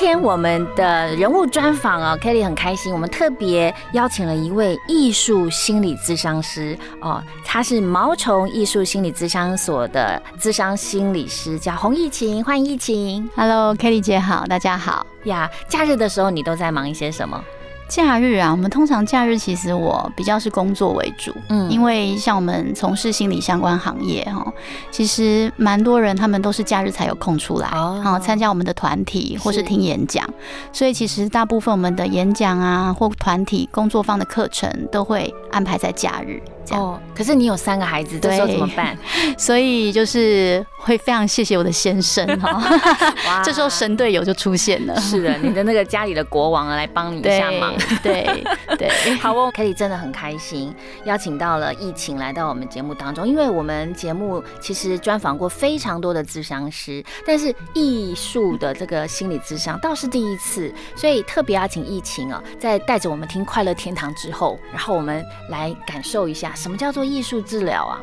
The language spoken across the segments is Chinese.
天我们的人物专访哦，Kelly 很开心，我们特别邀请了一位艺术心理咨商师哦，他是毛虫艺术心理咨商所的咨商心理师，叫洪艺晴，欢迎艺晴。Hello，Kelly 姐好，大家好呀。假日的时候你都在忙一些什么？假日啊，我们通常假日其实我比较是工作为主，嗯，因为像我们从事心理相关行业哈，其实蛮多人他们都是假日才有空出来哦，参加我们的团体或是听演讲，所以其实大部分我们的演讲啊或团体工作坊的课程都会安排在假日。哦，可是你有三个孩子，这时候怎么办？所以就是会非常谢谢我的先生哈，这时候神队友就出现了。是的，你的那个家里的国王来帮你一下忙。对对，好哦，Kelly 真的很开心，邀请到了疫情来到我们节目当中，因为我们节目其实专访过非常多的智商师，但是艺术的这个心理智商倒是第一次，所以特别邀请疫情啊，在带着我们听快乐天堂之后，然后我们来感受一下。什么叫做艺术治疗啊？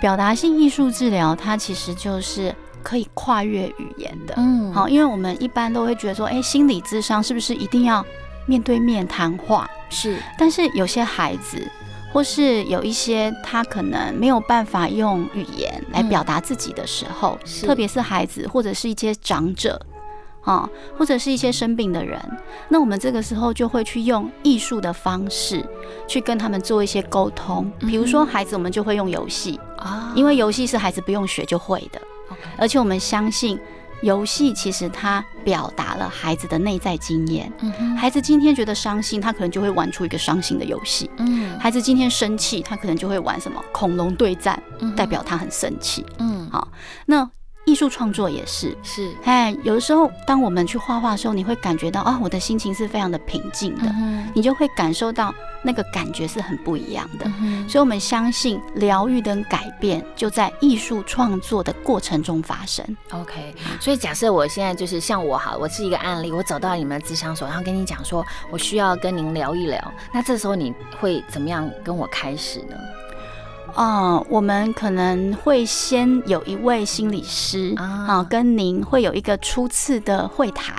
表达性艺术治疗，它其实就是可以跨越语言的。嗯，好，因为我们一般都会觉得说，哎，心理智商是不是一定要面对面谈话？是，但是有些孩子，或是有一些他可能没有办法用语言来表达自己的时候，特别是孩子或者是一些长者。啊，或者是一些生病的人，那我们这个时候就会去用艺术的方式去跟他们做一些沟通。比如说孩子，我们就会用游戏啊，因为游戏是孩子不用学就会的，而且我们相信游戏其实它表达了孩子的内在经验。孩子今天觉得伤心，他可能就会玩出一个伤心的游戏。嗯，孩子今天生气，他可能就会玩什么恐龙对战，代表他很生气。嗯，好，那。艺术创作也是，是哎，有的时候当我们去画画的时候，你会感觉到啊，我的心情是非常的平静的，你就会感受到那个感觉是很不一样的。所以，我们相信疗愈跟改变就在艺术创作的过程中发生。OK，所以假设我现在就是像我哈，我是一个案例，我走到你们的咨商所，然后跟你讲说，我需要跟您聊一聊，那这时候你会怎么样跟我开始呢？哦，我们可能会先有一位心理师啊，跟您会有一个初次的会谈。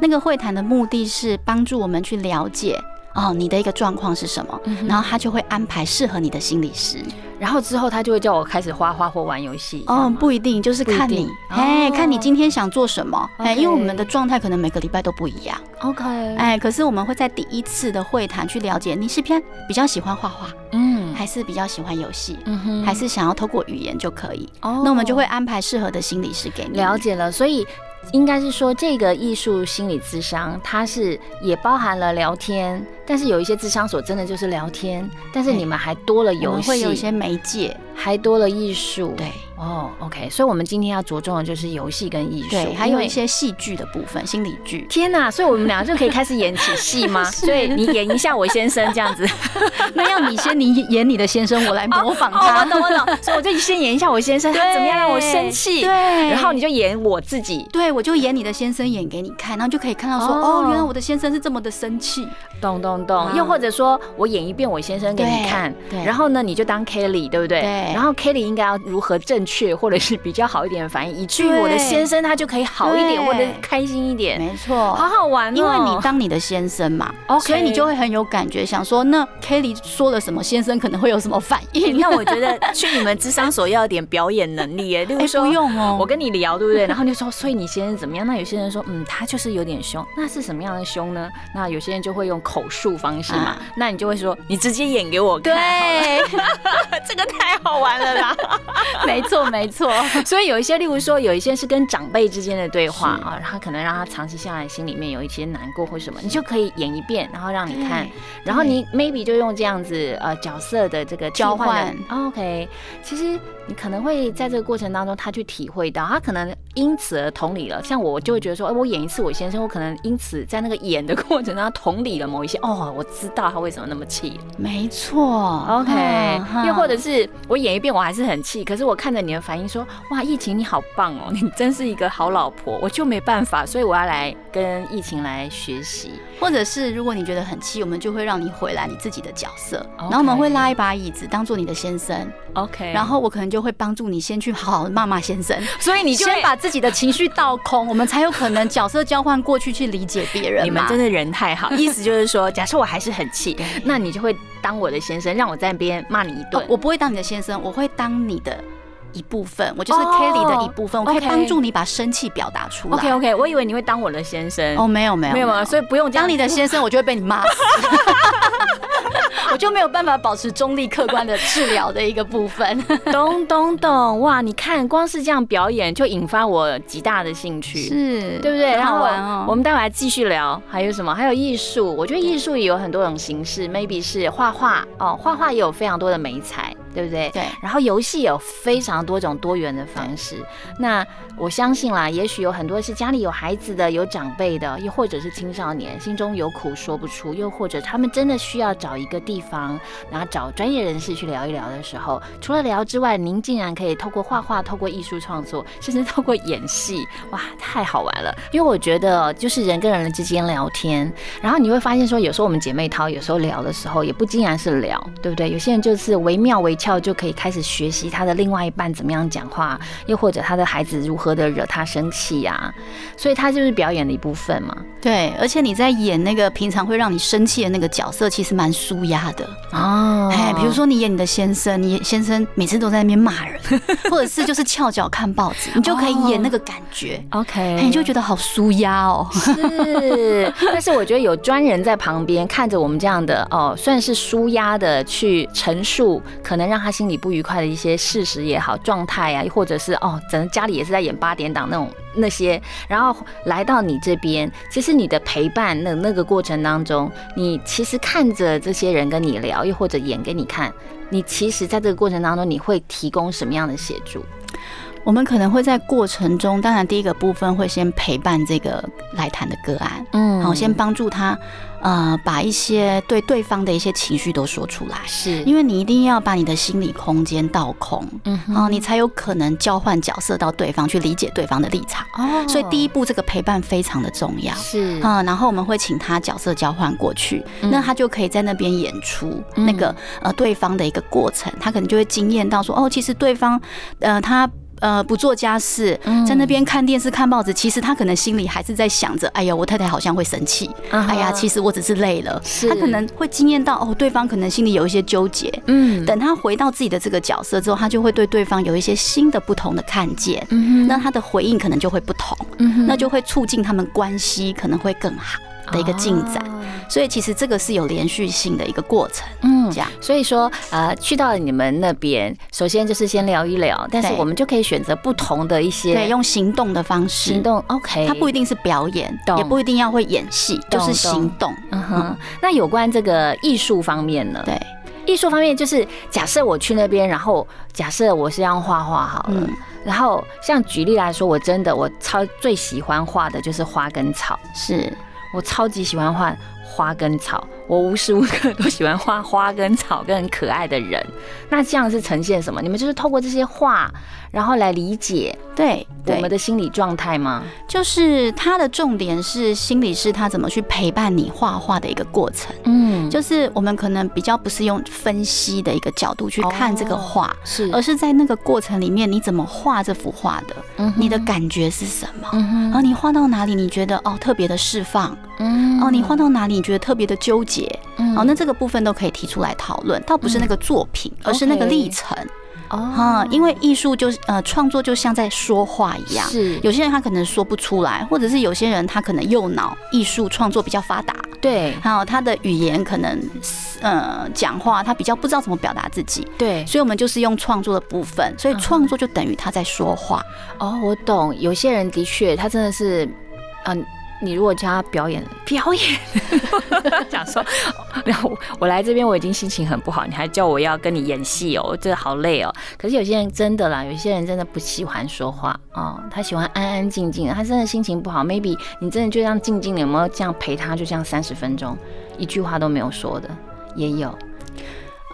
那个会谈的目的是帮助我们去了解哦，你的一个状况是什么，然后他就会安排适合你的心理师。然后之后他就会叫我开始画画或玩游戏。哦，不一定，就是看你，哎，看你今天想做什么。哎，因为我们的状态可能每个礼拜都不一样。OK，哎，可是我们会在第一次的会谈去了解你是偏比较喜欢画画，嗯，还是比较喜欢游戏，嗯哼，还是想要透过语言就可以。哦，那我们就会安排适合的心理师给你。了解了，所以应该是说这个艺术心理智商，它是也包含了聊天，但是有一些智商所真的就是聊天，但是你们还多了游戏，会有一些媒介。还多了艺术，对。哦，OK，所以我们今天要着重的就是游戏跟艺术，对，还有一些戏剧的部分，心理剧。天哪，所以我们两个就可以开始演起戏吗？所以你演一下我先生这样子，那要你先你演你的先生，我来模仿他。我懂我懂，所以我就先演一下我先生，他怎么样让我生气，对，然后你就演我自己，对我就演你的先生演给你看，然后就可以看到说，哦，原来我的先生是这么的生气，懂懂懂。又或者说我演一遍我先生给你看，对，然后呢你就当 Kelly，对不对？对。然后 Kelly 应该要如何正确，或者是比较好一点的反应，以至于我的先生他就可以好一点，或者开心一点。没错，好好玩哦。因为你当你的先生嘛，所以你就会很有感觉，想说那 Kelly 说了什么，先生可能会有什么反应。那我觉得 去你们智商所要点表演能力耶，例如说不用哦，我跟你聊，对不对？然后你就说，所以你先生怎么样？那有些人说，嗯，他就是有点凶，那是什么样的凶呢？那有些人就会用口述方式嘛，那你就会说，你直接演给我看。对，这个太好玩了啦。没错，没错。所以有一些，例如说，有一些是跟长辈之间的对话啊，然后可能让他长期下来心里面有一些难过或什么，你就可以演一遍，然后让你看，然后你 maybe 就用这样子呃角色的这个交换。OK，其实你可能会在这个过程当中，他去体会到，他可能因此而同理了。像我就会觉得说，哎，我演一次我先生，我可能因此在那个演的过程中同理了某一些，哦，我知道他为什么那么气。没错，OK。又或者是我演一遍我还是很气，可是我看着你的反应说，哇，疫情你好棒哦，你真是一个好老婆，我就没办法，所以我要来跟疫情来学习。或者是如果你觉得很气，我们就会让你回来你自己的角色，然后我们会拉一把椅子当做你的先生，OK。然后我可能就会帮助你先去好好骂骂先生，所以你先把自己的情绪倒空，我们才有可能角色交换过去去理解别人。你们真的人太好，意思就是说，假设我还是很气，那你就会当我的先生，让我在那边骂你一顿。我不会当你的先生，我会当你的。一部分，我就是 Kelly 的一部分，我可以帮助你把生气表达出来。OK OK，我以为你会当我的先生。哦，没有没有没有所以不用当你的先生，我就会被你骂死。我就没有办法保持中立客观的治疗的一个部分。懂懂懂，哇！你看，光是这样表演就引发我极大的兴趣，是对不对？好玩哦。我们待会还继续聊，还有什么？还有艺术，我觉得艺术也有很多种形式，maybe 是画画哦，画画也有非常多的美彩。对不对？对。然后游戏有非常多种多元的方式。那我相信啦，也许有很多是家里有孩子的、有长辈的，又或者是青少年，心中有苦说不出，又或者他们真的需要找一个地方，然后找专业人士去聊一聊的时候，除了聊之外，您竟然可以透过画画、透过艺术创作，甚至透过演戏，哇，太好玩了！因为我觉得，就是人跟人之间聊天，然后你会发现说，有时候我们姐妹淘有时候聊的时候，也不尽然是聊，对不对？有些人就是惟妙惟肖。就可以开始学习他的另外一半怎么样讲话，又或者他的孩子如何的惹他生气呀，所以他就是表演的一部分嘛。对，而且你在演那个平常会让你生气的那个角色，其实蛮舒压的哦。哎，比如说你演你的先生，你先生每次都在那边骂人，或者是就是翘脚看报纸，你就可以演那个感觉。OK，你就觉得好舒压哦。是，但是我觉得有专人在旁边看着我们这样的哦，算是舒压的去陈述，可能让。让他心里不愉快的一些事实也好，状态啊，或者是哦，整个家里也是在演八点档那种那些，然后来到你这边，其实你的陪伴那那个过程当中，你其实看着这些人跟你聊，又或者演给你看，你其实在这个过程当中，你会提供什么样的协助？我们可能会在过程中，当然第一个部分会先陪伴这个来谈的个案，嗯，好，先帮助他，呃，把一些对对方的一些情绪都说出来，是。因为你一定要把你的心理空间倒空，嗯，好，你才有可能交换角色到对方去理解对方的立场，哦，所以第一步这个陪伴非常的重要，是。啊，然后我们会请他角色交换过去，那他就可以在那边演出那个呃对方的一个过程，他可能就会惊艳到说，哦，其实对方，呃，他。呃，不做家事，在那边看电视、看报纸，其实他可能心里还是在想着：哎呀，我太太好像会生气。哎呀，其实我只是累了。他可能会惊艳到哦，对方可能心里有一些纠结。嗯，等他回到自己的这个角色之后，他就会对对方有一些新的、不同的看见。嗯那他的回应可能就会不同。嗯那就会促进他们关系可能会更好。的一个进展，所以其实这个是有连续性的一个过程，嗯，这样。所以说，呃，去到你们那边，首先就是先聊一聊，但是我们就可以选择不同的一些，对，用行动的方式，行动，OK，它不一定是表演，也不一定要会演戏，就是行动。嗯哼。那有关这个艺术方面呢？对，艺术方面就是假设我去那边，然后假设我是要画画好了，然后像举例来说，我真的我超最喜欢画的就是花跟草，是。我超级喜欢换花跟草，我无时无刻都喜欢画花跟草跟很可爱的人。那这样是呈现什么？你们就是透过这些画，然后来理解对我们的心理状态吗？就是它的重点是心理师他怎么去陪伴你画画的一个过程。嗯，就是我们可能比较不是用分析的一个角度去看这个画，是，而是在那个过程里面你怎么画这幅画的？嗯，你的感觉是什么？嗯哼，你画到哪里你觉得哦特别的释放？嗯，哦，你画到哪里你觉得特别的纠结？嗯，哦，那这个部分都可以提出来讨论，倒不是那个作品，而是那个历程。哦，因为艺术就是呃创作就像在说话一样，是。有些人他可能说不出来，或者是有些人他可能右脑艺术创作比较发达，对，还有他的语言可能呃讲话他比较不知道怎么表达自己，对，所以我们就是用创作的部分，所以创作就等于他在说话。哦，我懂，有些人的确他真的是嗯。你如果叫他表演表演，讲说然后 我来这边我已经心情很不好，你还叫我要跟你演戏哦，这个好累哦。可是有些人真的啦，有些人真的不喜欢说话哦，他喜欢安安静静的，他真的心情不好，maybe 你真的就这样静静的，有没有这样陪他，就这样三十分钟，一句话都没有说的，也有。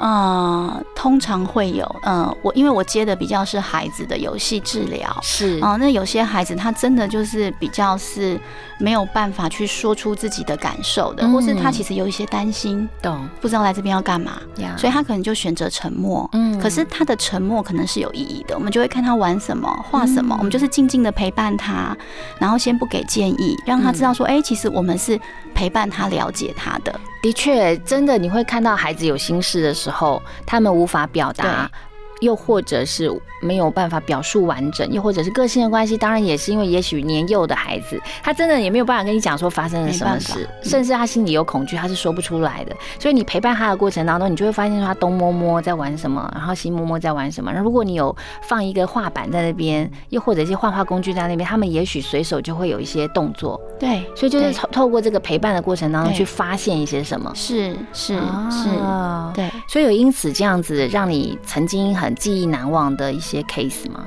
呃，通常会有，呃，我因为我接的比较是孩子的游戏治疗，是。哦，那有些孩子他真的就是比较是没有办法去说出自己的感受的，或是他其实有一些担心，懂，不知道来这边要干嘛，所以他可能就选择沉默。嗯，可是他的沉默可能是有意义的，我们就会看他玩什么，画什么，我们就是静静的陪伴他，然后先不给建议，让他知道说，哎，其实我们是陪伴他、了解他的。的确，真的你会看到孩子有心事的时候，他们无法表达。又或者是没有办法表述完整，又或者是个性的关系，当然也是因为也许年幼的孩子，他真的也没有办法跟你讲说发生了什么事，甚至他心里有恐惧，他是说不出来的。所以你陪伴他的过程当中，你就会发现说他东摸摸在玩什么，然后西摸摸在玩什么。那如果你有放一个画板在那边，又或者一些画画工具在那边，他们也许随手就会有一些动作。对，所以就是透透过这个陪伴的过程当中去发现一些什么。是是是，对。所以有因此这样子让你曾经很。记忆难忘的一些 case 吗？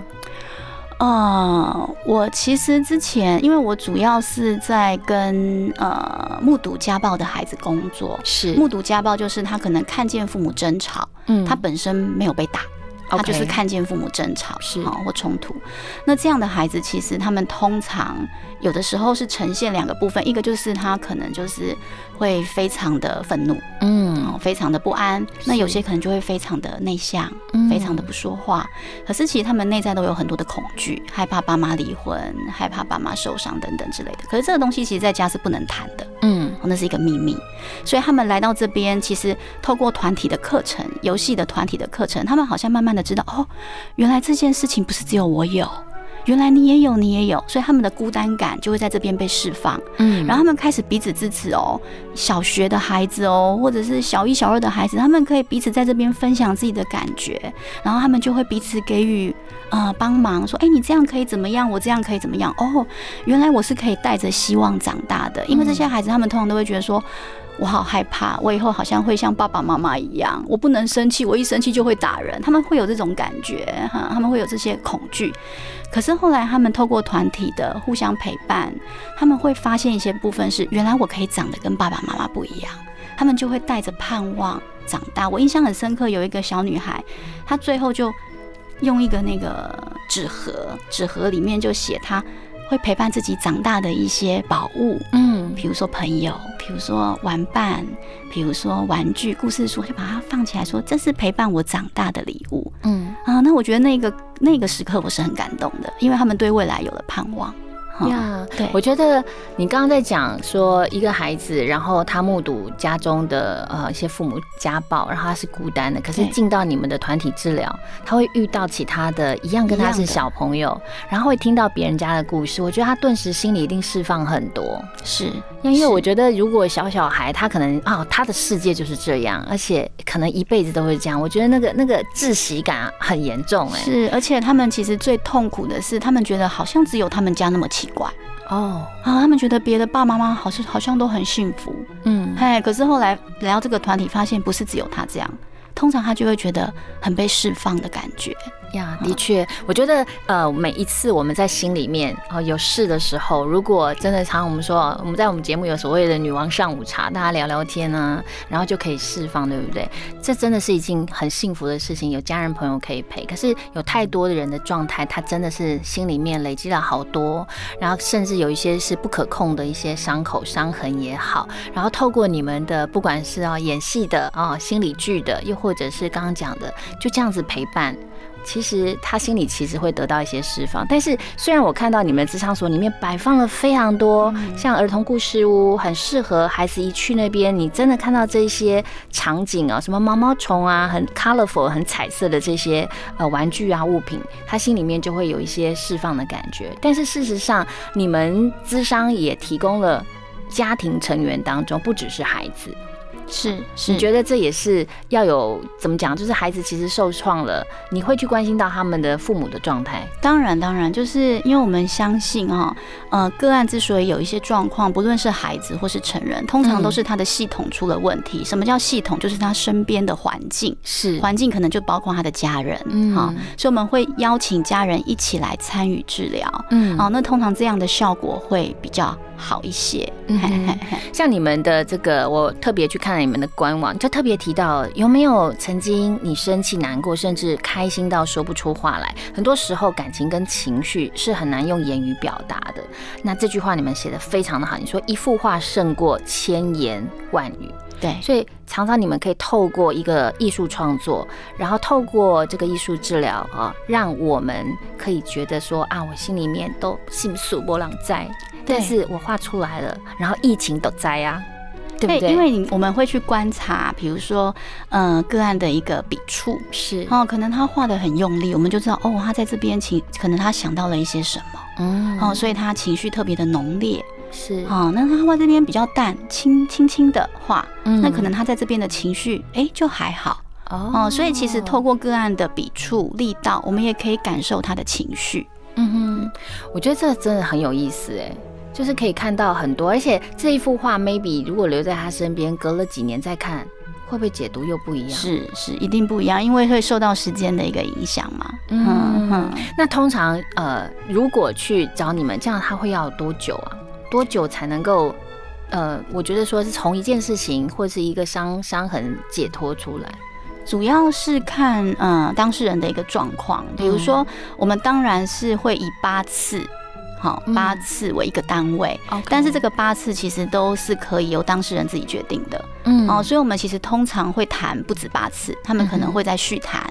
呃，我其实之前，因为我主要是在跟呃目睹家暴的孩子工作，是目睹家暴，就是他可能看见父母争吵，嗯，他本身没有被打。他就是看见父母争吵是。啊或冲突，那这样的孩子其实他们通常有的时候是呈现两个部分，一个就是他可能就是会非常的愤怒，嗯，非常的不安。那有些可能就会非常的内向，非常的不说话。可是其实他们内在都有很多的恐惧，害怕爸妈离婚，害怕爸妈受伤等等之类的。可是这个东西其实在家是不能谈的，嗯，那是一个秘密。所以他们来到这边，其实透过团体的课程、游戏的团体的课程，他们好像慢慢的知道哦，原来这件事情不是只有我有，原来你也有，你也有，所以他们的孤单感就会在这边被释放。嗯，然后他们开始彼此支持哦，小学的孩子哦，或者是小一、小二的孩子，他们可以彼此在这边分享自己的感觉，然后他们就会彼此给予呃帮忙，说，哎，你这样可以怎么样？我这样可以怎么样？哦，原来我是可以带着希望长大的，因为这些孩子他们通常都会觉得说。我好害怕，我以后好像会像爸爸妈妈一样，我不能生气，我一生气就会打人。他们会有这种感觉，哈，他们会有这些恐惧。可是后来，他们透过团体的互相陪伴，他们会发现一些部分是，原来我可以长得跟爸爸妈妈不一样。他们就会带着盼望长大。我印象很深刻，有一个小女孩，她最后就用一个那个纸盒，纸盒里面就写她。会陪伴自己长大的一些宝物，嗯，比如说朋友，比如说玩伴，比如说玩具、故事书，就把它放起来，说这是陪伴我长大的礼物，嗯啊，那我觉得那个那个时刻我是很感动的，因为他们对未来有了盼望。呀，对，我觉得你刚刚在讲说一个孩子，然后他目睹家中的呃一些父母家暴，然后他是孤单的，可是进到你们的团体治疗，他会遇到其他的一样跟他是小朋友，然后会听到别人家的故事，我觉得他顿时心里一定释放很多。是，因为我觉得如果小小孩他可能啊他的世界就是这样，而且可能一辈子都会这样，我觉得那个那个窒息感很严重哎。是，而且他们其实最痛苦的是，他们觉得好像只有他们家那么奇怪。哦。啊，他们觉得别的爸爸妈妈好像好像都很幸福，嗯，哎，可是后来来到这个团体，发现不是只有他这样，通常他就会觉得很被释放的感觉。呀，的确，我觉得呃，每一次我们在心里面哦有事的时候，如果真的常我们说我们在我们节目有所谓的女王上午茶，大家聊聊天啊，然后就可以释放，对不对？这真的是一件很幸福的事情，有家人朋友可以陪。可是有太多的人的状态，他真的是心里面累积了好多，然后甚至有一些是不可控的一些伤口、伤痕也好，然后透过你们的不管是啊演戏的啊心理剧的，又或者是刚刚讲的，就这样子陪伴。其实他心里其实会得到一些释放，但是虽然我看到你们智商所里面摆放了非常多像儿童故事屋，很适合孩子一去那边，你真的看到这些场景啊，什么毛毛虫啊，很 colorful、很彩色的这些呃玩具啊物品，他心里面就会有一些释放的感觉。但是事实上，你们智商也提供了家庭成员当中不只是孩子。是是，你觉得这也是要有怎么讲？就是孩子其实受创了，你会去关心到他们的父母的状态。当然当然，就是因为我们相信哈，呃，个案之所以有一些状况，不论是孩子或是成人，通常都是他的系统出了问题。什么叫系统？就是他身边的环境，是环境可能就包括他的家人，嗯，好，所以我们会邀请家人一起来参与治疗，嗯，好，那通常这样的效果会比较。好一些，嗯 像你们的这个，我特别去看了你们的官网，就特别提到有没有曾经你生气、难过，甚至开心到说不出话来。很多时候，感情跟情绪是很难用言语表达的。那这句话你们写的非常的好，你说一幅画胜过千言万语。对，所以常常你们可以透过一个艺术创作，然后透过这个艺术治疗啊，让我们可以觉得说啊，我心里面都心素波浪在。但是我画出来了，然后疫情都在啊，对不对？因为你我们会去观察，比如说，嗯，个案的一个笔触。是。哦，可能他画的很用力，我们就知道哦，他在这边情，可能他想到了一些什么，嗯，哦，所以他情绪特别的浓烈，是。哦，那他画这边比较淡，轻轻轻的画，嗯。那可能他在这边的情绪，哎，就还好。哦，所以其实透过个案的笔触力道，我们也可以感受他的情绪，嗯哼，我觉得这真的很有意思，哎。就是可以看到很多，而且这一幅画，maybe 如果留在他身边，隔了几年再看，会不会解读又不一样？是是，一定不一样，因为会受到时间的一个影响嘛。嗯嗯。那通常呃，如果去找你们，这样他会要多久啊？多久才能够呃，我觉得说是从一件事情或是一个伤伤痕解脱出来，主要是看嗯当事人的一个状况。比如说，我们当然是会以八次。好，八次为一个单位，但是这个八次其实都是可以由当事人自己决定的。嗯，哦，所以我们其实通常会谈不止八次，他们可能会再续谈。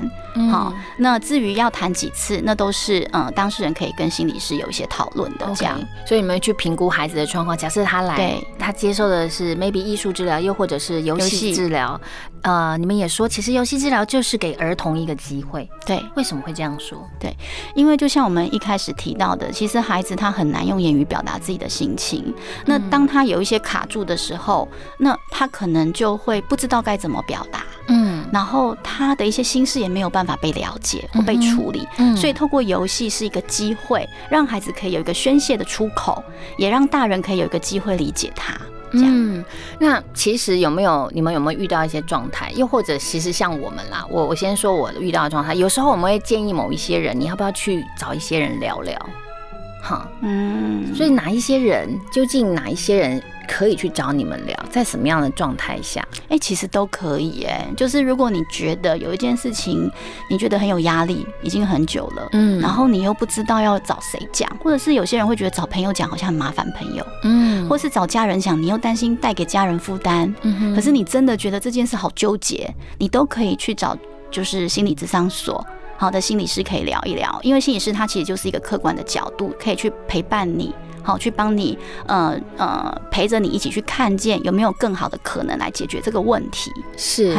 好，那至于要谈几次，那都是嗯当事人可以跟心理师有一些讨论的。这样，所以你们去评估孩子的状况。假设他来，他接受的是 maybe 艺术治疗，又或者是游戏治疗。呃，你们也说，其实游戏治疗就是给儿童一个机会。对，为什么会这样说？对，因为就像我们一开始提到的，其实孩子他很难用言语表达自己的心情。那当他有一些卡住的时候，那他可能就会不知道该怎么表达。嗯，然后他的一些心事也没有办法被了解或被处理。嗯，所以透过游戏是一个机会，让孩子可以有一个宣泄的出口，也让大人可以有一个机会理解他。嗯，那其实有没有你们有没有遇到一些状态？又或者其实像我们啦，我我先说我遇到的状态，有时候我们会建议某一些人，你要不要去找一些人聊聊？哈，嗯，所以哪一些人，究竟哪一些人？可以去找你们聊，在什么样的状态下？哎，其实都可以哎。就是如果你觉得有一件事情，你觉得很有压力，已经很久了，嗯，然后你又不知道要找谁讲，或者是有些人会觉得找朋友讲好像很麻烦，朋友，嗯，或是找家人讲，你又担心带给家人负担，嗯哼。可是你真的觉得这件事好纠结，你都可以去找，就是心理咨商所，好的心理师可以聊一聊，因为心理师他其实就是一个客观的角度，可以去陪伴你。好，去帮你，呃呃，陪着你一起去看见有没有更好的可能来解决这个问题。是，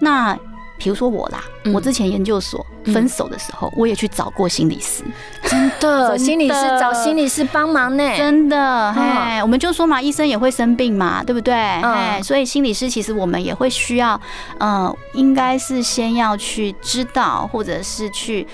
那比如说我啦，我之前研究所分手的时候，我也去找过心理师，真的，心理师找心理师帮忙呢，真的。哎，我们就说嘛，医生也会生病嘛，对不对？哎，所以心理师其实我们也会需要，呃，应该是先要去知道，或者是去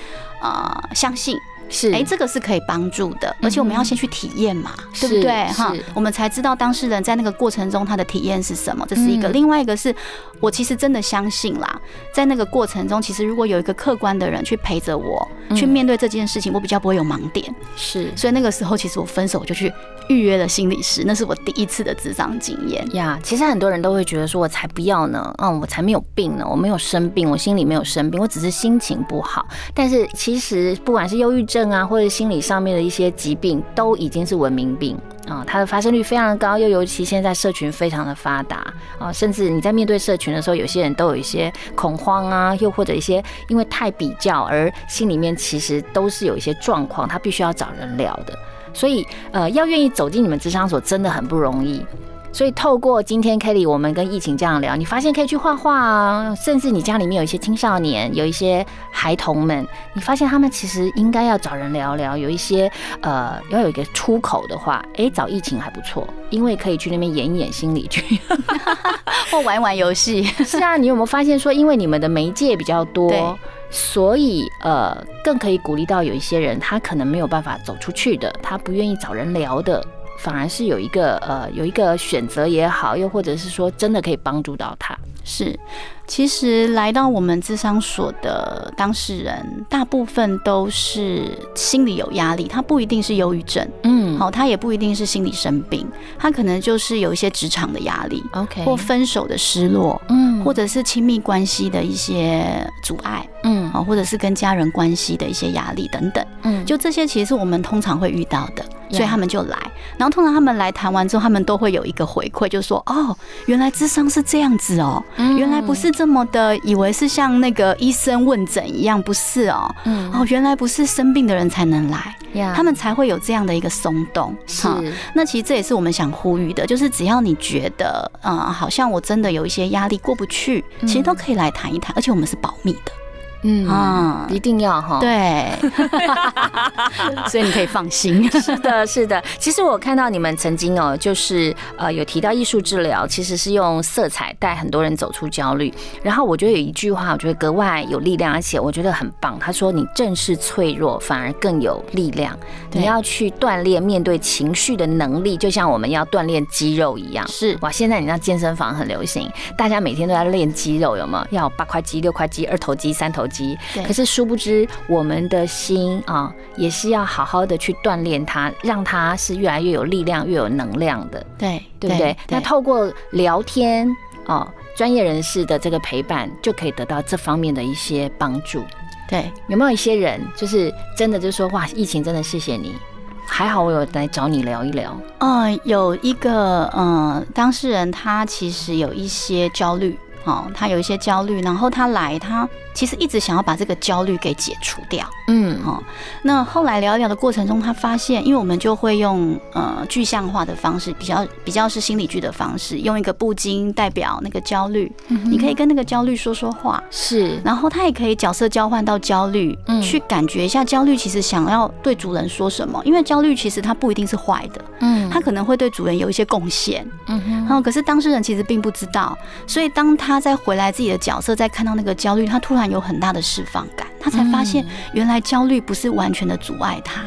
呃相信。是，哎，这个是可以帮助的，而且我们要先去体验嘛，对不对？哈，我们才知道当事人在那个过程中他的体验是什么，这是一个。另外一个是我其实真的相信啦，在那个过程中，其实如果有一个客观的人去陪着我，去面对这件事情，我比较不会有盲点。是，所以那个时候其实我分手就去预约了心理师，那是我第一次的智商经验呀。其实很多人都会觉得说，我才不要呢，嗯，我才没有病呢，我没有生病，我心里没有生病，我只是心情不好。但是其实不管是忧郁症。症啊，或者心理上面的一些疾病，都已经是文明病啊，它的发生率非常的高，又尤其现在社群非常的发达啊，甚至你在面对社群的时候，有些人都有一些恐慌啊，又或者一些因为太比较而心里面其实都是有一些状况，他必须要找人聊的，所以呃，要愿意走进你们智商所真的很不容易。所以透过今天 Kelly 我们跟疫情这样聊，你发现可以去画画啊，甚至你家里面有一些青少年，有一些孩童们，你发现他们其实应该要找人聊聊，有一些呃要有一个出口的话，哎，找疫情还不错，因为可以去那边演一演心理剧，或玩一玩游戏。是啊，你有没有发现说，因为你们的媒介比较多，所以呃更可以鼓励到有一些人，他可能没有办法走出去的，他不愿意找人聊的。反而是有一个呃有一个选择也好，又或者是说真的可以帮助到他。是，其实来到我们智商所的当事人，大部分都是心理有压力，他不一定是忧郁症，嗯。好，他也不一定是心理生病，他可能就是有一些职场的压力，，OK，或分手的失落，嗯。或者是亲密关系的一些阻碍，嗯。啊，或者是跟家人关系的一些压力等等，嗯。就这些其实是我们通常会遇到的，所以他们就来。然后通常他们来谈完之后，他们都会有一个回馈，就说哦，原来智商是这样子哦，嗯。原来不是这么的，以为是像那个医生问诊一样，不是哦。嗯哦，原来不是生病的人才能来，呀他们才会有这样的一个松动。是哈那其实这也是我们想呼吁的，就是只要你觉得，嗯，好像我真的有一些压力过不去，其实都可以来谈一谈，而且我们是保密的。嗯啊一定要哈。对，所以你可以放心。是的，是的。其实我看到你们曾经哦，就是呃有提到艺术治疗，其实是用色彩带很多人走出焦虑。然后我觉得有一句话，我觉得格外有力量，而且我觉得很棒。他说：“你正是脆弱，反而更有力量。你要去锻炼面对情绪的能力，就像我们要锻炼肌肉一样。”是哇，现在你知道健身房很流行，大家每天都在练肌肉，有没有？要八块肌、六块肌、二头肌、三头肌。对可是殊不知，我们的心啊，也是要好好的去锻炼它，让它是越来越有力量、越有能量的，对，对不对？那透过聊天哦，专业人士的这个陪伴，就可以得到这方面的一些帮助。对有没有一些人，就是真的就说哇，疫情真的谢谢你，还好我有来找你聊一聊。嗯，有一个呃当事人，他其实有一些焦虑。哦，他有一些焦虑，然后他来，他其实一直想要把这个焦虑给解除掉。嗯。哦，那后来聊一聊的过程中，他发现，因为我们就会用呃具象化的方式，比较比较是心理剧的方式，用一个布巾代表那个焦虑，你可以跟那个焦虑说说话，是，然后他也可以角色交换到焦虑，嗯。去感觉一下焦虑其实想要对主人说什么，因为焦虑其实它不一定是坏的，嗯。它可能会对主人有一些贡献，嗯哼。然后可是当事人其实并不知道，所以当他再回来自己的角色，再看到那个焦虑，他突然有很大的释放感，他才发现原来焦虑不是完全的阻碍他，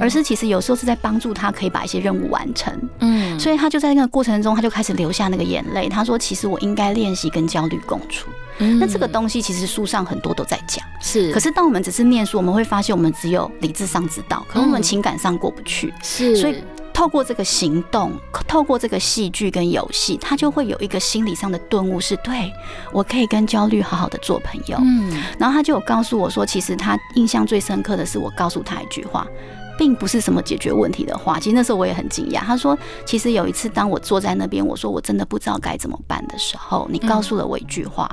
而是其实有时候是在帮助他可以把一些任务完成。嗯所以他就在那个过程中，他就开始流下那个眼泪。他说：“其实我应该练习跟焦虑共处。”那这个东西其实书上很多都在讲，是，可是当我们只是念书，我们会发现我们只有理智上知道，可我们嗯情感上过不去。是，所以透过这个行动，透过这个戏剧跟游戏，他就会有一个心理上的顿悟是，对我可以跟焦虑好好的做朋友。嗯然后他就有告诉我说，其实他印象最深刻的是我告诉他一句话。并不是什么解决问题的话，其实那时候我也很惊讶。他说，其实有一次当我坐在那边，我说我真的不知道该怎么办的时候，你告诉了我一句话。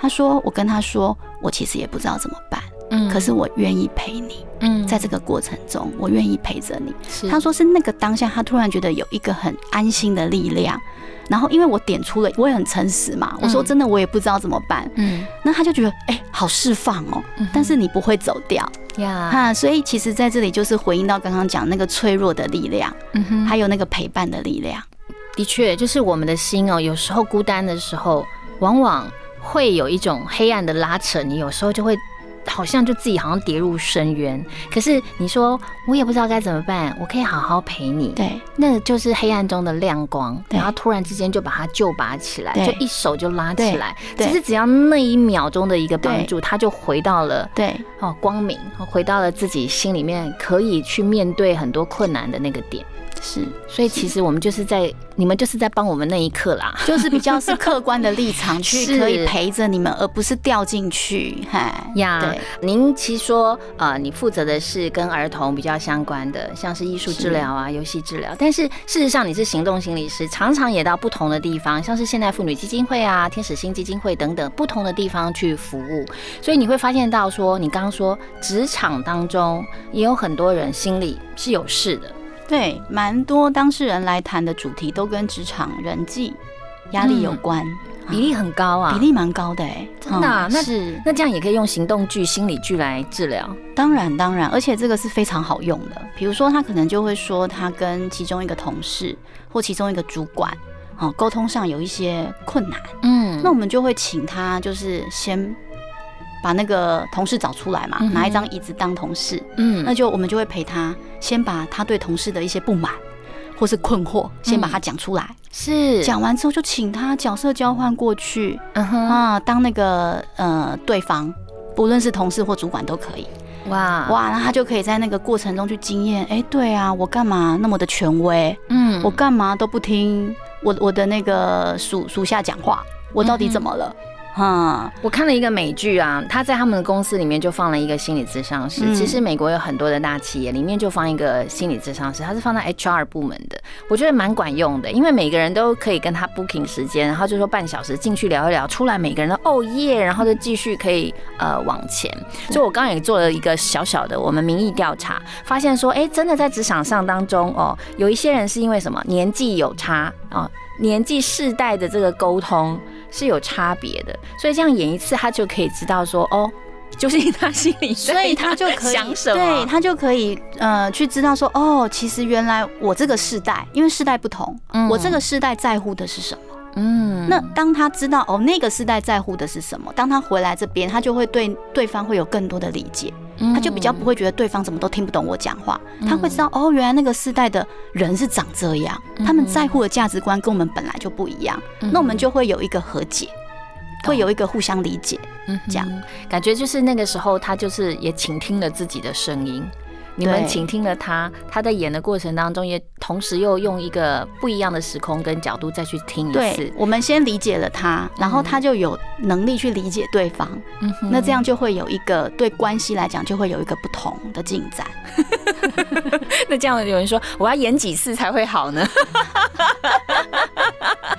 他说，我跟他说，我其实也不知道怎么办，嗯可是我愿意陪你，嗯在这个过程中，我愿意陪着你。是他说是那个当下，他突然觉得有一个很安心的力量。然后因为我点出了，我也很诚实嘛，我说真的我也不知道怎么办。嗯那他就觉得哎、好释放哦，但是你不会走掉呀，哈。所以其实在这里就是回应到刚刚讲那个脆弱的力量，嗯哼还有那个陪伴的力量。的确，就是我们的心哦，有时候孤单的时候，往往会有一种黑暗的拉扯，你有时候就会。好像就自己好像跌入深渊，可是你说我也不知道该怎么办，我可以好好陪你，对。那就是黑暗中的亮光，然后突然之间就把他救拔起来，就一手就拉起来，其实只要那一秒钟的一个帮助，他就回到了对。哦光明，哦回到了自己心里面可以去面对很多困难的那个点。是，所以其实我们就是在你们就是在帮我们那一刻啦。就是比较是客观的立场去 可以陪着你们，而不是掉进去。嗨呀对，您其实说，呃，你负责的是跟儿童比较相关的，像是艺术治疗啊、游戏治疗。但是事实上，你是行动心理师，常常也到不同的地方，像是现代妇女基金会啊、天使星基金会等等不同的地方去服务。所以你会发现到说，你刚刚说职场当中也有很多人心里是有事的。对，蛮多当事人来谈的主题都跟职场人际压力有关，比例很高啊，比例蛮高的哎，真的啊、那是。那这样也可以用行动剧、心理剧来治疗。当然当然，而且这个是非常好用的。比如说，他可能就会说他跟其中一个同事或其中一个主管，哦，沟通上有一些困难，嗯。那我们就会请他就是先把那个同事找出来嘛，嗯拿一张椅子当同事，嗯。那就我们就会陪他先把他对同事的一些不满或是困惑先把他讲出来，是。讲完之后就请他角色交换过去嗯哼。啊，当那个呃对方，不论是同事或主管都可以。哇。哇，那他就可以在那个过程中去经验，哎，对啊，我干嘛那么的权威？嗯。我干嘛都不听我我的那个属属下讲话？我到底怎么了？嗯，我看了一个美剧啊，他在他们的公司里面就放了一个心理咨商师。嗯其实美国有很多的大企业里面就放一个心理咨商师，他是放在 HR 部门的，我觉得蛮管用的，因为每个人都可以跟他 booking 时间，然后就说半小时进去聊一聊，出来每个人都哦耶，然后就继续可以呃往前。所以我刚刚也做了一个小小的我们民意调查，发现说，哎，真的在职场上当中哦，有一些人是因为什么年纪有差哦，年纪世代的这个沟通是有差别的，所以这样演一次，他就可以知道说，哦，究竟他心里所以他就可以想什么，对他就可以呃去知道说，哦，其实原来我这个世代，因为世代不同，嗯我这个世代在乎的是什么？嗯那当他知道哦，那个世代在乎的是什么，当他回来这边，他就会对对方会有更多的理解。他就比较不会觉得对方怎么都听不懂我讲话，他会知道哦，原来那个世代的人是长这样，他们在乎的价值观跟我们本来就不一样，那我们就会有一个和解，会有一个互相理解。嗯这样。感觉就是那个时候，他就是也倾听了自己的声音。你们对。倾听了他，他在演的过程当中，也同时又用一个不一样的时空跟角度再去听一对次，，我们先理解了他，然后他就有能力去理解对方，嗯那这样就会有一个对关系来讲就会有一个不同的进展。那这样有人说，我要演几次才会好呢？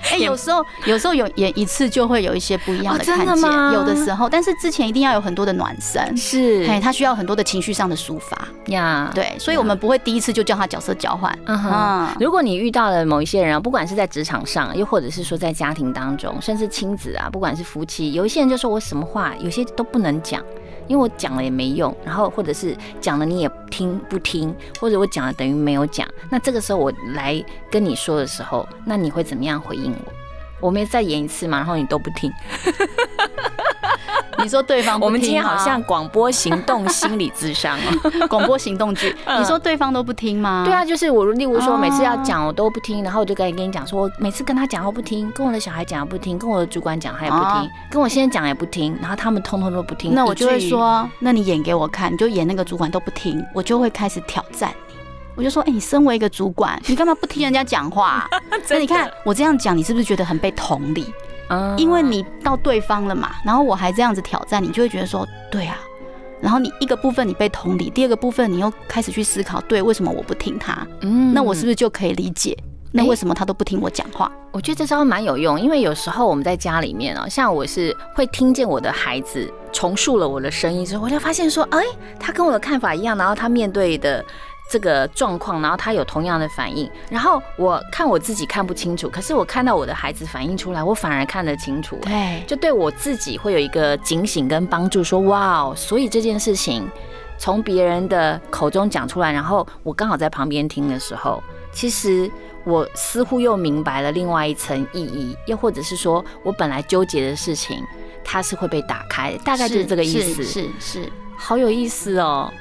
哎、有时候有时候有演一次就会有一些不一样的看见，的有的时候，但是之前一定要有很多的暖身，是。哎，他需要很多的情绪上的抒发，呀，对，所以我们不会第一次就叫他角色交换，嗯哼嗯，如果你遇到了某一些人啊，不管是在职场上，又或者是说在家庭当中，甚至亲子啊，不管是夫妻，有一些人就说我什么话，有些都不能讲，因为我讲了也没用，然后或者是讲了你也听不听，或者我讲了等于没有讲。那这个时候我来跟你说的时候，那你会怎么样回应我？我们再演一次嘛，然后你都不听。你说对方不我们今天好像广播行动心理智商哦。广播行动剧，你说对方都不听吗？对啊，，就是我，例如说哦每次要讲我都不听，然后我就跟跟你讲说，我每次跟他讲都不听，跟我的小孩讲也不听，跟我的主管讲他也不听哦，跟我先生讲也不听，然后他们通通都不听。那我就会说，那你演给我看，你就演那个主管都不听，我就会开始挑战你。我就说，哎、你身为一个主管，你干嘛不听人家讲话？那你看我这样讲，你是不是觉得很被同理？嗯因为你到对方了嘛，然后我还这样子挑战你，就会觉得说，对啊。然后你一个部分你被同理，第二个部分你又开始去思考，对，为什么我不听他？嗯那我是不是就可以理解？那为什么他都不听我讲话？我觉得这招蛮有用，因为有时候我们在家里面啊，像我是会听见我的孩子重述了我的声音之后，我就发现说，哎，他跟我的看法一样，然后他面对的这个状况，然后他有同样的反应，然后我看我自己看不清楚，可是我看到我的孩子反应出来，我反而看得清楚，对，就对我自己会有一个警醒跟帮助，说哇哦，所以这件事情从别人的口中讲出来，然后我刚好在旁边听的时候，其实我似乎又明白了另外一层意义，又或者是说我本来纠结的事情，它是会被打开，大概就是这个意思，是是是，好有意思哦，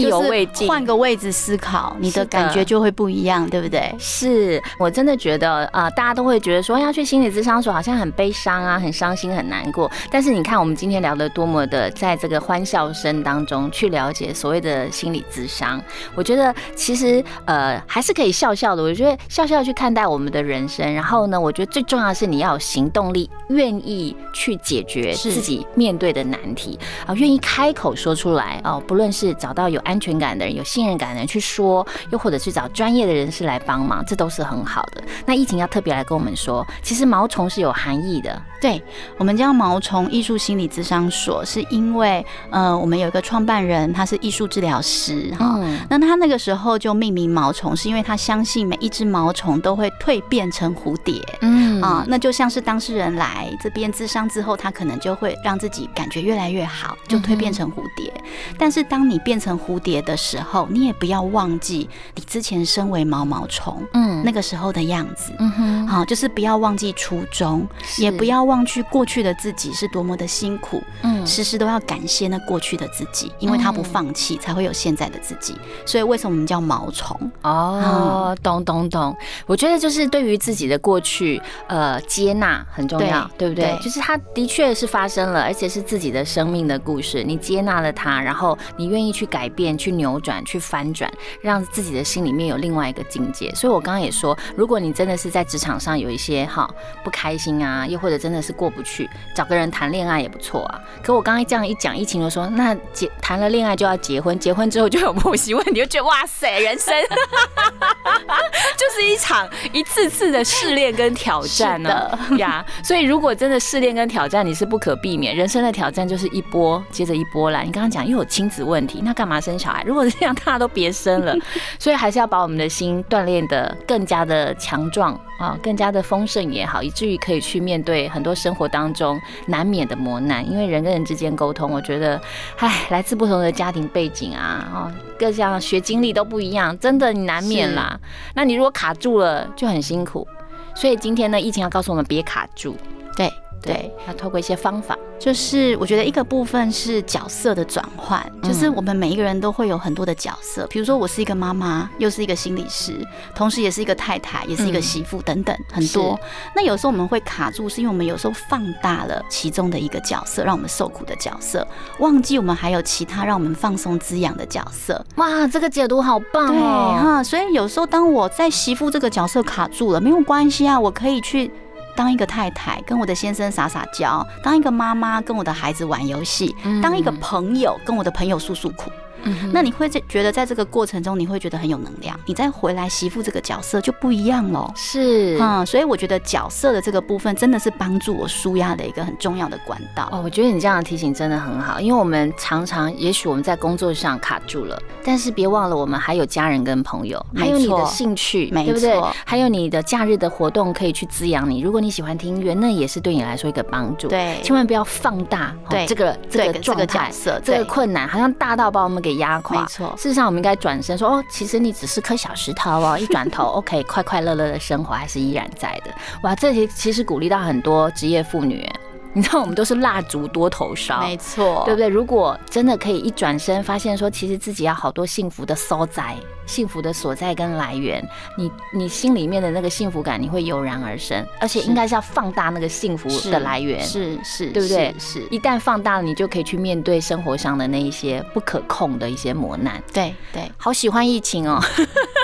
意犹未尽，换个位置思考，你的的感觉就会不一样，对不对？是我真的觉得，呃，大家都会觉得说要去心理咨商所好像很悲伤啊，很伤心，很难过。但是你看，我们今天聊的多么的在这个欢笑声当中去了解所谓的心理咨商，我觉得其实呃还是可以笑笑的。我觉得笑笑去看待我们的人生，然后呢，我觉得最重要的是你要有行动力，愿意去解决自己面对的难题啊，愿意开口说出来哦。不论是找到有安全感的人、有信任感的人去说，又或者去找专业的人士来帮忙，这都是很好的。那疫情要特别来跟我们说，其实毛虫是有含义的。对我们叫毛虫艺术心理咨商所，是因为呃，我们有一个创办人，他是艺术治疗师哈。那他那个时候就命名毛虫，是因为他相信每一只毛虫都会蜕变成蝴蝶。嗯啊，那就像是当事人来这边咨商之后，他可能就会让自己感觉越来越好，就蜕变成蝴蝶。但是当你变成蝴蝶的时候，你也不要忘记你之前身为毛毛虫，嗯，那个时候的样子。嗯哼，好，就是不要忘记初衷，也不要。忘去过去的自己是多么的辛苦，嗯，时时都要感谢那过去的自己，因为他不放弃，才会有现在的自己。所以为什么我们叫毛虫？哦，懂懂懂。我觉得就是对于自己的过去，呃，接纳很重要，对不对？就是它的确是发生了，而且是自己的生命的故事，你接纳了它，然后你愿意去改变、去扭转、去翻转，让自己的心里面有另外一个境界。所以我刚刚也说，如果你真的是在职场上有一些哈不开心啊，又或者真的。是过不去，找个人谈恋爱也不错啊。可我刚刚这样一讲，疫情就说那结谈了恋爱就要结婚，结婚之后就有婆媳问题，就觉得哇塞，人生 就是一场一次次的试炼跟挑战呢呀。所以如果真的试炼跟挑战你是不可避免，人生的挑战就是一波接着一波来。你刚刚讲又有亲子问题，那干嘛生小孩？如果是这样，大家都别生了。所以还是要把我们的心锻炼的更加的强壮啊，更加的丰盛也好，以至于可以去面对很。多生活当中难免的磨难，因为人跟人之间沟通，我觉得，唉，来自不同的家庭背景啊，哦，各项学经历都不一样，真的你难免啦。那你如果卡住了，就很辛苦。所以今天呢，疫情要告诉我们别卡住，对对，要透过一些方法。就是我觉得一个部分是角色的转换，就是我们每一个人都会有很多的角色，比如说我是一个妈妈，又是一个心理师，同时也是一个太太，也是一个媳妇等等，很多。那有时候我们会卡住，是因为我们有时候放大了其中的一个角色，让我们受苦的角色，忘记我们还有其他让我们放松滋养的角色。哇，这个解读好棒哦！哈，所以有时候当我在媳妇这个角色卡住了，没有关系啊，我可以去。当一个太太，跟我的先生撒撒娇；当一个妈妈，跟我的孩子玩游戏；当一个朋友，跟我的朋友诉诉苦。那你会在觉得在这个过程中，你会觉得很有能量。你再回来媳妇这个角色就不一样了。是啊，所以我觉得角色的这个部分真的是帮助我舒压的一个很重要的管道。哦，我觉得你这样的提醒真的很好，因为我们常常也许我们在工作上卡住了，但是别忘了我们还有家人跟朋友，还有你的兴趣，对不对？还有你的假日的活动可以去滋养你。如果你喜欢听音乐，那也是对你来说一个帮助。对，千万不要放大对这个这个状态、这个困难，好像大到把我们给压垮。没错，事实上我们应该转身说哦，其实你只是颗小石头哦。一转头，OK，快快乐乐的生活还是依然在的。哇，这些其实鼓励到很多职业妇女。你知道我们都是蜡烛多头烧，没错，对不对？如果真的可以一转身，发现说其实自己要好多幸福的所在、幸福的所在跟来源，你你心里面的那个幸福感，你会油然而生，而且应该是要放大那个幸福的来源，是是，对不对？是，一旦放大了，你就可以去面对生活上的那一些不可控的一些磨难。对对，好喜欢疫情哦，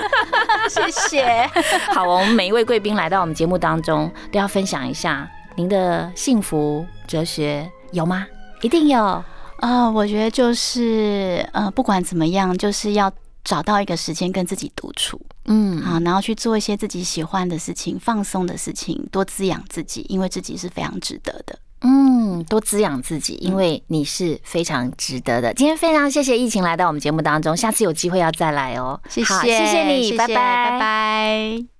谢谢。好，我们每一位贵宾来到我们节目当中，都要分享一下。您的幸福哲学有吗？一定有啊！我觉得就是呃，不管怎么样，就是要找到一个时间跟自己独处，嗯，好，然后去做一些自己喜欢的事情、放松的事情，多滋养自己，因为自己是非常值得的。嗯，多滋养自己，因为你是非常值得的。今天非常谢谢疫情来到我们节目当中，下次有机会要再来哦。谢谢，谢谢你，拜拜，拜拜。